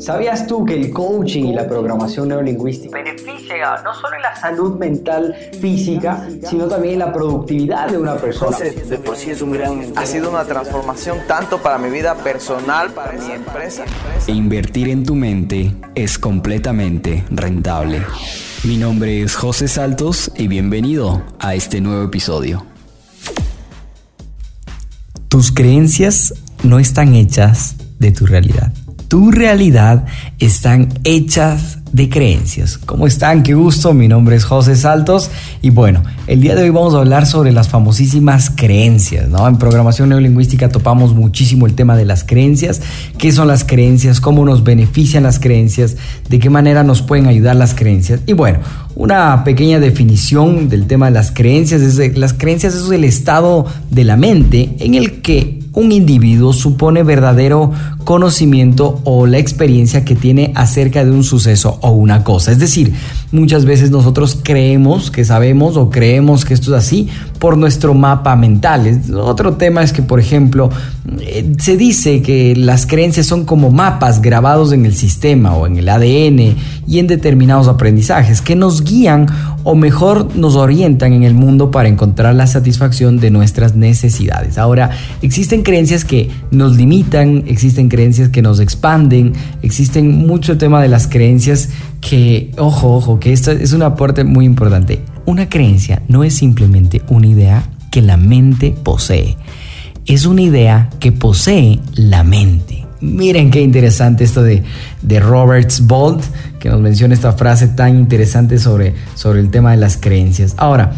¿Sabías tú que el coaching y la programación neurolingüística beneficia no solo en la salud mental física, sino también en la productividad de una persona? de por sí es un gran... Ha sido una transformación tanto para mi vida personal, para mi empresa. Invertir en tu mente es completamente rentable. Mi nombre es José Saltos y bienvenido a este nuevo episodio. Tus creencias no están hechas de tu realidad tu realidad están hechas de creencias. ¿Cómo están? Qué gusto, mi nombre es José Saltos y bueno, el día de hoy vamos a hablar sobre las famosísimas creencias, ¿no? En programación neurolingüística topamos muchísimo el tema de las creencias, qué son las creencias, cómo nos benefician las creencias, de qué manera nos pueden ayudar las creencias y bueno, una pequeña definición del tema de las creencias, es las creencias es el estado de la mente en el que un individuo supone verdadero conocimiento o la experiencia que tiene acerca de un suceso o una cosa. Es decir, muchas veces nosotros creemos que sabemos o creemos que esto es así por nuestro mapa mental. Otro tema es que, por ejemplo, eh, se dice que las creencias son como mapas grabados en el sistema o en el ADN y en determinados aprendizajes que nos guían o mejor nos orientan en el mundo para encontrar la satisfacción de nuestras necesidades. Ahora, existen creencias que nos limitan, existen creencias que nos expanden, existen mucho tema de las creencias que, ojo, ojo, que esto es un aporte muy importante. Una creencia no es simplemente una idea que la mente posee, es una idea que posee la mente. Miren qué interesante esto de, de Roberts Bolt, que nos menciona esta frase tan interesante sobre, sobre el tema de las creencias. Ahora,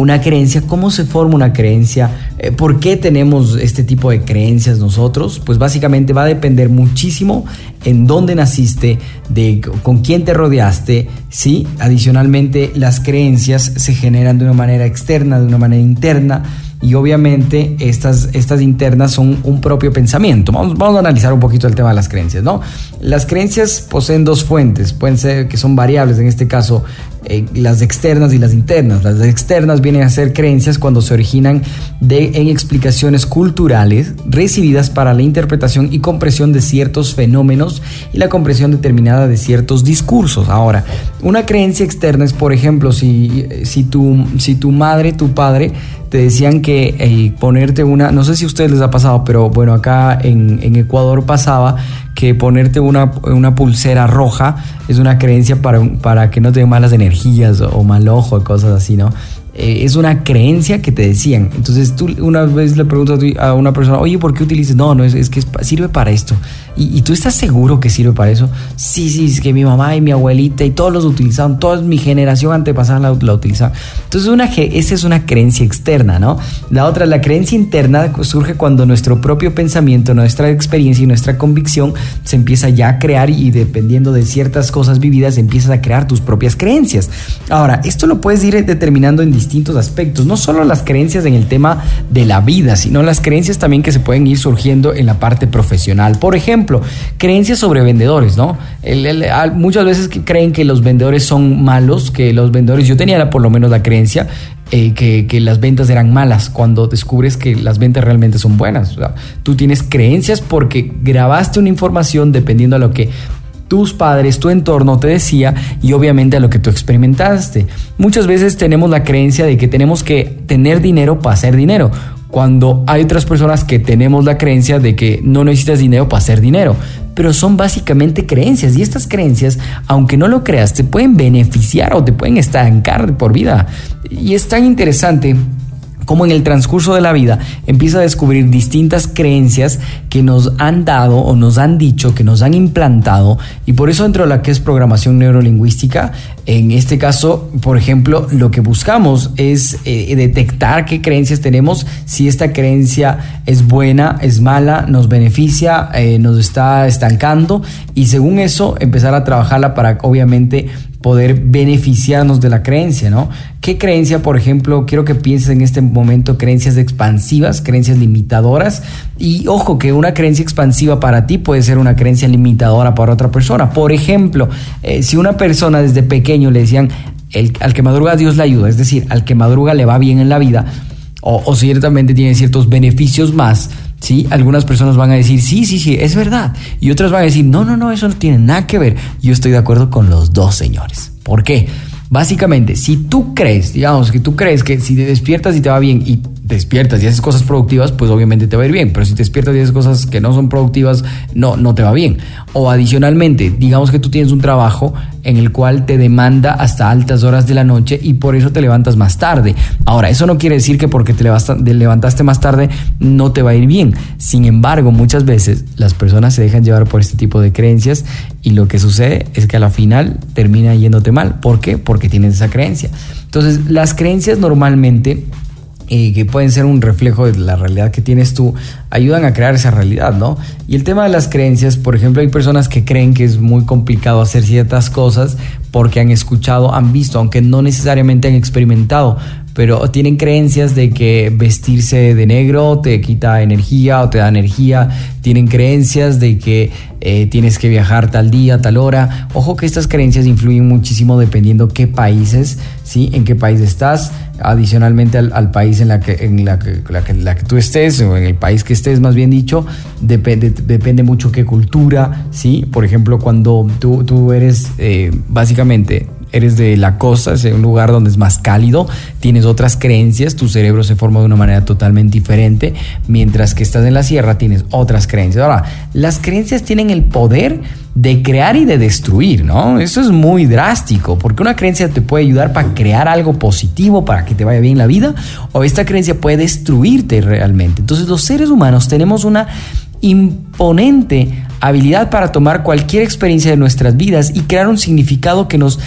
una creencia, ¿cómo se forma una creencia? Eh, ¿Por qué tenemos este tipo de creencias nosotros? Pues básicamente va a depender muchísimo en dónde naciste, de con quién te rodeaste, ¿sí? Adicionalmente, las creencias se generan de una manera externa, de una manera interna y obviamente estas, estas internas son un propio pensamiento. Vamos, vamos, a analizar un poquito el tema de las creencias, ¿no? Las creencias poseen dos fuentes, pueden ser que son variables, en este caso eh, las externas y las internas. Las externas vienen a ser creencias cuando se originan de, en explicaciones culturales recibidas para la interpretación y comprensión de ciertos fenómenos y la comprensión determinada de ciertos discursos. Ahora, una creencia externa es, por ejemplo, si, si, tu, si tu madre, tu padre, te decían que eh, ponerte una, no sé si a ustedes les ha pasado, pero bueno, acá en, en Ecuador pasaba que ponerte una, una, pulsera roja es una creencia para, para que no te den malas energías o, mal ojo, cosas así, ¿no? Eh, es una creencia que te decían. Entonces tú una vez le preguntas a una persona, oye, ¿por qué utilizas? No, no, es, que sirve para esto. ¿Y, tú estás seguro que sirve para eso? Sí, sí, es que mi mamá y mi abuelita y todos los utilizaban, toda mi generación antepasada la, la utilizaban. Entonces una, esa es una creencia externa, ¿no? La otra, la creencia interna surge cuando nuestro propio pensamiento, nuestra experiencia y nuestra convicción se empieza ya a crear y dependiendo de ciertas cosas vividas empiezas a crear tus propias creencias. Ahora, esto lo puedes ir determinando en distintos aspectos, no solo las creencias en el tema de la vida, sino las creencias también que se pueden ir surgiendo en la parte profesional. Por ejemplo, creencias sobre vendedores, ¿no? muchas veces creen que los vendedores son malos, que los vendedores, yo tenía por lo menos la creencia eh, que, que, las ventas eran malas cuando descubres que las ventas realmente son buenas. tú tienes creencias porque grabaste una información dependiendo a lo que tus padres, tu entorno te decía y obviamente a lo que tú experimentaste. Muchas veces tenemos la creencia de que tenemos que tener dinero para hacer dinero, cuando hay otras personas que tenemos la creencia de que no necesitas dinero para hacer dinero. Pero son básicamente creencias y estas creencias, aunque no lo creas, te pueden beneficiar o te pueden estancar por vida. Y es tan interesante como en el transcurso de la vida empieza a descubrir distintas creencias que nos han dado o nos han dicho, que nos han implantado, y por eso dentro de la que es programación neurolingüística, en este caso, por ejemplo, lo que buscamos es eh, detectar qué creencias tenemos, si esta creencia es buena, es mala, nos beneficia, eh, nos está estancando, y según eso empezar a trabajarla para obviamente poder beneficiarnos de la creencia, ¿no? ¿Qué creencia, por ejemplo, quiero que pienses en este momento creencias expansivas, creencias limitadoras? Y ojo, que una creencia expansiva para ti puede ser una creencia limitadora para otra persona. Por ejemplo, eh, si una persona desde pequeño le decían, al que madruga Dios le ayuda, es decir, al que madruga le va bien en la vida, o, o ciertamente tiene ciertos beneficios más, ¿sí? Algunas personas van a decir, sí, sí, sí, es verdad. Y otras van a decir, no, no, no, eso no tiene nada que ver. Yo estoy de acuerdo con los dos señores. ¿Por qué? Básicamente, si tú crees, digamos que tú crees que si te despiertas y te va bien y despiertas y haces cosas productivas, pues obviamente te va a ir bien. Pero si te despiertas y haces cosas que no son productivas, no, no te va bien. O adicionalmente, digamos que tú tienes un trabajo en el cual te demanda hasta altas horas de la noche y por eso te levantas más tarde. Ahora, eso no quiere decir que porque te levantaste más tarde no te va a ir bien. Sin embargo, muchas veces las personas se dejan llevar por este tipo de creencias y lo que sucede es que a la final termina yéndote mal. ¿Por qué? Porque tienes esa creencia. Entonces, las creencias normalmente y que pueden ser un reflejo de la realidad que tienes tú, ayudan a crear esa realidad, ¿no? Y el tema de las creencias, por ejemplo, hay personas que creen que es muy complicado hacer ciertas cosas porque han escuchado, han visto, aunque no necesariamente han experimentado, pero tienen creencias de que vestirse de negro te quita energía o te da energía, tienen creencias de que eh, tienes que viajar tal día, tal hora. Ojo que estas creencias influyen muchísimo dependiendo qué países, ¿sí? En qué país estás, adicionalmente al, país en la que, en la que, la que, tú estés o en el país que estés, más bien dicho, depende, depende mucho qué cultura, ¿sí? Por ejemplo, cuando tú, tú eres eh, básicamente eres de la costa, es un lugar donde es más cálido, tienes otras creencias, tu cerebro se forma de una manera totalmente diferente, mientras que estás en la sierra tienes otras creencias. Ahora, las creencias tienen el poder de crear y de destruir, ¿no? Eso es muy drástico, porque una creencia te puede ayudar para crear algo positivo, para que te vaya bien la vida, o esta creencia puede destruirte realmente. Entonces los seres humanos tenemos una imponente habilidad para tomar cualquier experiencia de nuestras vidas y crear un significado que nos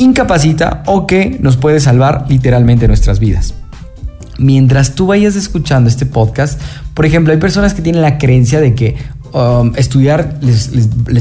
incapacita o que nos puede salvar literalmente nuestras vidas. Mientras tú vayas escuchando este podcast, por ejemplo, hay personas que tienen la creencia de que um, estudiar les,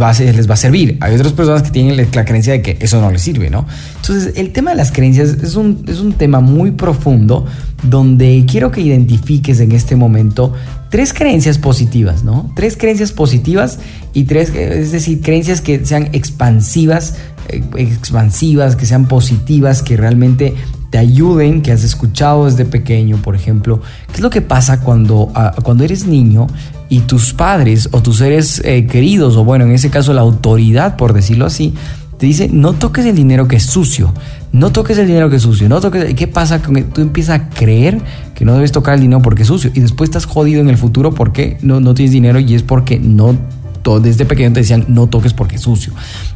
va a, les va a servir. Hay otras personas que tienen la creencia de que eso no les sirve, ¿no? Entonces, el tema de las creencias es un, es un tema muy profundo donde quiero que identifiques en este momento tres creencias positivas, ¿no? Tres creencias positivas y tres, es decir, creencias que sean expansivas expansivas, que sean positivas, que realmente te ayuden, que has escuchado desde pequeño, por ejemplo. ¿Qué es lo que pasa cuando, ah, cuando eres niño y tus padres o tus seres eh, queridos, o bueno, en ese caso la autoridad, por decirlo así, te dice, no toques el dinero que es sucio, no toques el dinero que es sucio, no toques... ¿Qué pasa? con Tú empiezas a creer que no debes tocar el dinero porque es sucio y después estás jodido en el futuro porque no, no tienes dinero y es porque no desde pequeño te decían no toques porque es sucio.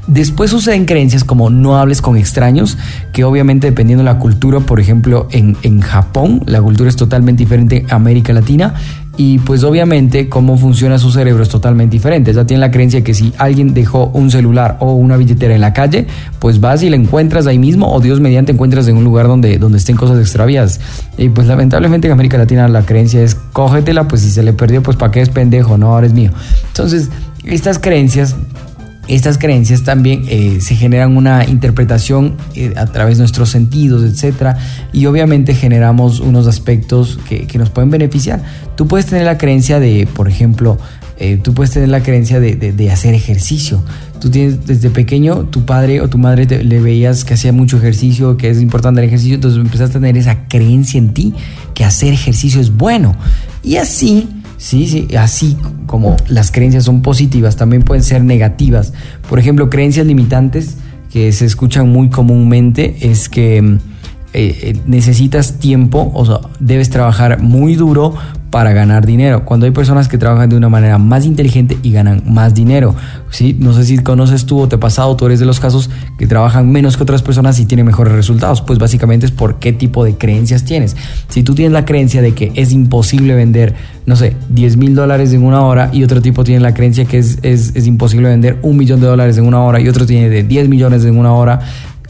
Después suceden creencias como no hables con extraños, que obviamente dependiendo de la cultura, por ejemplo, en, en Japón la cultura es totalmente diferente a América Latina y pues obviamente cómo funciona su cerebro es totalmente diferente. Ya tiene la creencia que si alguien dejó un celular o una billetera en la calle, pues vas y la encuentras ahí mismo o Dios mediante encuentras en un lugar donde, donde estén cosas extraviadas. Y pues lamentablemente en América Latina la creencia es cógetela, pues si se le perdió, pues para qué es pendejo, no, ahora es mío. Entonces, estas creencias estas creencias también eh, se generan una interpretación eh, a través de nuestros sentidos, etc. Y obviamente generamos unos aspectos que, nos pueden beneficiar. Tú puedes tener la creencia de, por ejemplo, eh, tú puedes tener la creencia de, hacer ejercicio. Tú tienes desde pequeño, tu padre o tu madre le veías que hacía mucho ejercicio, que es importante el ejercicio, entonces empezaste a tener esa creencia en ti que hacer ejercicio es bueno. Y así Sí, sí, así como las creencias son positivas, también pueden ser negativas. Por ejemplo, creencias limitantes que se escuchan muy comúnmente es que eh, eh, necesitas tiempo, o sea, debes trabajar muy duro para ganar dinero. Cuando hay personas que trabajan de una manera más inteligente y ganan más dinero. ¿sí? No sé si conoces tú o te ha pasado, tú eres de los casos que trabajan menos que otras personas y tienen mejores resultados. Pues básicamente es por qué tipo de creencias tienes. Si tú tienes la creencia de que es imposible vender, no sé, 10 mil dólares en una hora y otro tipo tiene la creencia que es, es, es imposible vender un millón de dólares en una hora y otro tiene de 10 millones en una hora,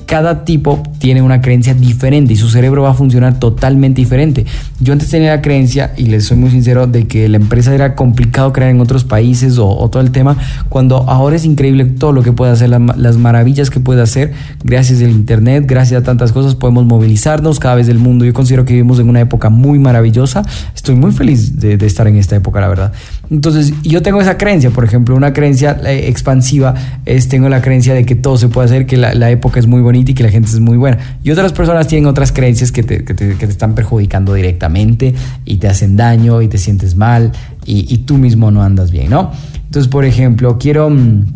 cada tipo tiene una creencia diferente y su cerebro va a funcionar totalmente diferente. Yo antes tenía la creencia, y les soy muy sincero, de que la empresa era complicado crear en otros países o, todo el tema, cuando ahora es increíble todo lo que puede hacer, las maravillas que puede hacer gracias al Internet, gracias a tantas cosas, podemos movilizarnos cada vez del mundo. Yo considero que vivimos en una época muy maravillosa. Estoy muy feliz de, estar en esta época, la verdad. Entonces, yo tengo esa creencia, por ejemplo, una creencia eh, expansiva es, tengo la creencia de que todo se puede hacer, que la, la época es muy bonita y que la gente es muy buena. Y otras personas tienen otras creencias que te, que te, están perjudicando directamente y te hacen daño y te sientes mal y, tú mismo no andas bien, ¿no? Entonces, por ejemplo, quiero... Mm,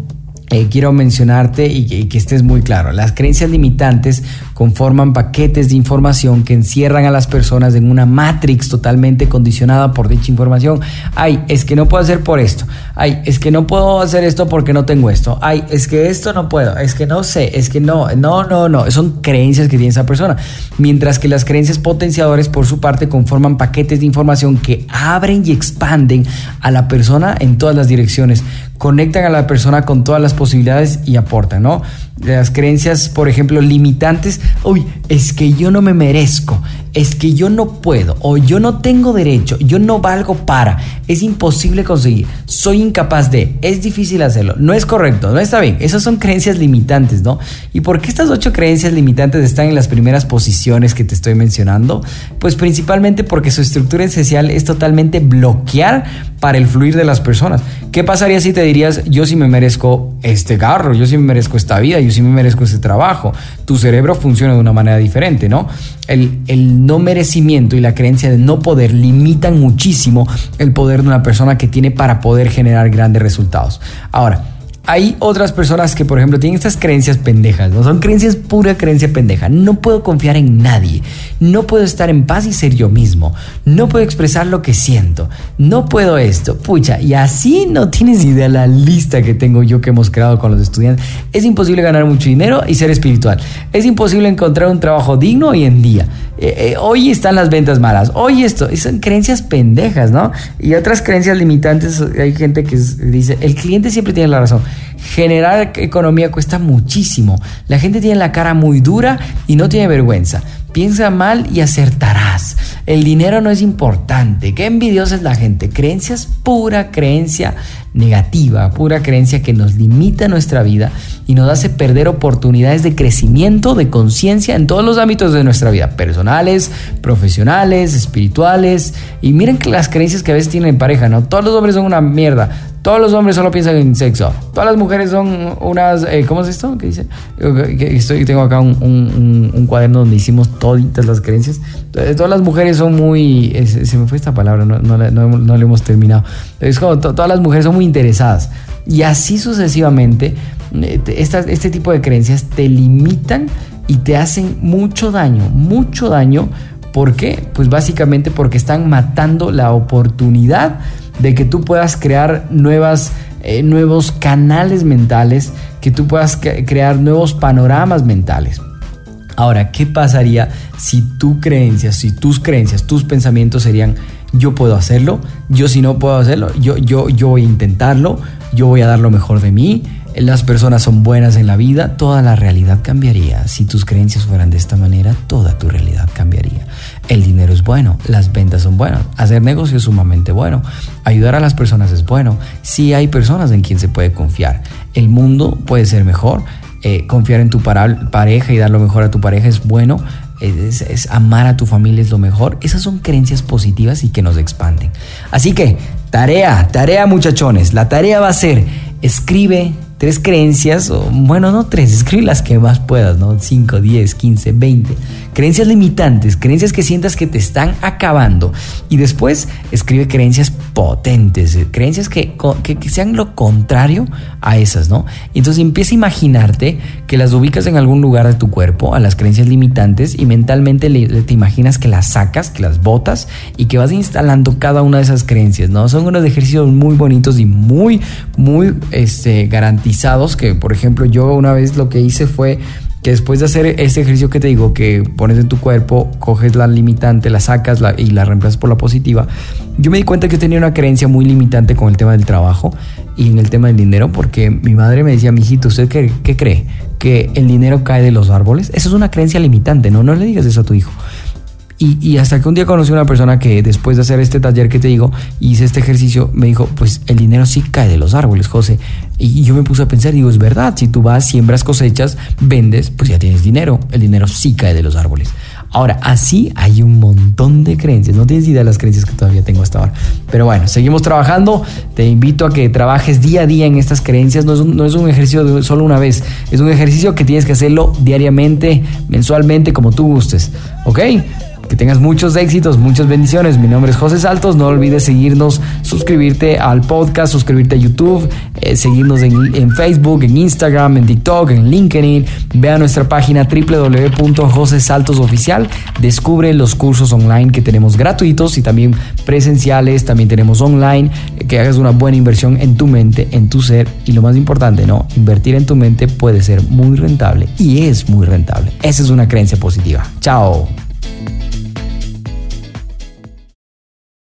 eh, quiero mencionarte y que, estés muy claro. Las creencias limitantes conforman paquetes de información que encierran a las personas en una matrix totalmente condicionada por dicha información. Ay, es que no puedo hacer por esto. Ay, es que no puedo hacer esto porque no tengo esto. Ay, es que esto no puedo. Es que no sé. Es que no. No, no, no. Son creencias que tiene esa persona. Mientras que las creencias potenciadores, por su parte, conforman paquetes de información que abren y expanden a la persona en todas las direcciones conectan a la persona con todas las posibilidades y aportan, ¿no? Las creencias, por ejemplo, limitantes, uy, es que yo no me merezco, es que yo no puedo, o yo no tengo derecho, yo no valgo para, es imposible conseguir, soy incapaz de, es difícil hacerlo, no es correcto, no está bien, esas son creencias limitantes, ¿no? ¿Y por qué estas ocho creencias limitantes están en las primeras posiciones que te estoy mencionando? Pues principalmente porque su estructura esencial es totalmente bloquear para el fluir de las personas. ¿Qué pasaría si te dirías, yo sí me merezco este carro, yo sí me merezco esta vida, yo sí me merezco este trabajo? Tu cerebro funciona de una manera diferente, ¿no? El, el no merecimiento y la creencia de no poder limitan muchísimo el poder de una persona que tiene para poder generar grandes resultados. Ahora, hay otras personas que, por ejemplo, tienen estas creencias pendejas, ¿no? Son creencias pura creencia pendeja. No puedo confiar en nadie. No puedo estar en paz y ser yo mismo. No puedo expresar lo que siento. No puedo esto. Pucha, y así no tienes idea la lista que tengo yo que hemos creado con los estudiantes. Es imposible ganar mucho dinero y ser espiritual. Es imposible encontrar un trabajo digno hoy en día. Eh, eh, hoy están las ventas malas. Hoy esto. Son creencias pendejas, ¿no? Y otras creencias limitantes. Hay gente que dice, el cliente siempre tiene la razón. Generar economía cuesta muchísimo. La gente tiene la cara muy dura y no tiene vergüenza. Piensa mal y acertarás. El dinero no es importante. Qué envidiosa es la gente. Creencias, pura creencia negativa, pura creencia que nos limita nuestra vida y nos hace perder oportunidades de crecimiento, de conciencia en todos los ámbitos de nuestra vida, personales, profesionales, espirituales. Y miren las creencias que a veces tienen en pareja, ¿no? Todos los hombres son una mierda. Todos los hombres solo piensan en sexo. Todas las mujeres son unas... Eh, ¿Cómo es esto? ¿Qué dice? Estoy, tengo acá un, cuaderno donde hicimos toditas las creencias. Eh, todas las mujeres son muy... se me fue esta palabra, no, no, no, le hemos terminado. Es como todas las mujeres son muy interesadas. Y así sucesivamente, eh, este tipo de creencias te limitan y te hacen mucho daño, mucho daño. ¿Por qué? Pues básicamente porque están matando la oportunidad de que tú puedas crear nuevas, eh, nuevos canales mentales, que tú puedas crear nuevos panoramas mentales. Ahora, ¿qué pasaría si tu creencias, si tus creencias, tus pensamientos serían yo puedo hacerlo, yo si no puedo hacerlo, yo, yo, yo voy a intentarlo, yo voy a dar lo mejor de mí, las personas son buenas en la vida, toda la realidad cambiaría. Si tus creencias fueran de esta manera, toda tu realidad cambiaría. El dinero es bueno, las ventas son buenas, hacer negocio es sumamente bueno, ayudar a las personas es bueno, si hay personas en quien se puede confiar, el mundo puede ser mejor, eh, confiar en tu pareja y dar lo mejor a tu pareja es bueno, es, amar a tu familia es lo mejor. Esas son creencias positivas y que nos expanden. Así que, tarea, tarea muchachones. La tarea va a ser, escribe tres creencias, o bueno, no tres, escribe las que más puedas, ¿no? 5, 10, 15, 20. Creencias limitantes, creencias que sientas que te están acabando. Y después escribe creencias potentes, eh, creencias que, que, sean lo contrario a esas, ¿no? Entonces empieza a imaginarte que las ubicas en algún lugar de tu cuerpo, a las creencias limitantes, y mentalmente te imaginas que las sacas, que las botas y que vas instalando cada una de esas creencias, ¿no? Son unos ejercicios muy bonitos y muy, muy este, garantizados que por ejemplo yo una vez lo que hice fue que después de hacer ese ejercicio que te digo, que pones en tu cuerpo, coges la limitante, la sacas y la reemplazas por la positiva, yo me di cuenta que tenía una creencia muy limitante con el tema del trabajo y en el tema del dinero, porque mi madre me decía, mijito, ¿usted qué, qué cree? ¿Que el dinero cae de los árboles? Eso es una creencia limitante, ¿no? No le digas eso a tu hijo. Y, hasta que un día conocí a una persona que después de hacer este taller que te digo, hice este ejercicio, me dijo, pues el dinero sí cae de los árboles, José. Y yo me puse a pensar, digo, es verdad, si tú vas, siembras, cosechas, vendes, pues ya tienes dinero. El dinero sí cae de los árboles. Ahora, así hay un montón de creencias. No tienes idea de las creencias que todavía tengo hasta ahora. Pero bueno, seguimos trabajando. Te invito a que trabajes día a día en estas creencias. No es un, no es un ejercicio solo una vez. Es un ejercicio que tienes que hacerlo diariamente, mensualmente, como tú gustes. ¿Ok? Que tengas muchos éxitos, muchas bendiciones. Mi nombre es José Saltos. No olvides seguirnos, suscribirte al podcast, suscribirte a YouTube, eh, seguirnos en, Facebook, en Instagram, en TikTok, en LinkedIn. Ve a nuestra página www.josesaltosoficial. Descubre los cursos online que tenemos gratuitos y también presenciales. También tenemos online. Que hagas una buena inversión en tu mente, en tu ser. Y lo más importante, ¿no? Invertir en tu mente puede ser muy rentable y es muy rentable. Esa es una creencia positiva. Chao.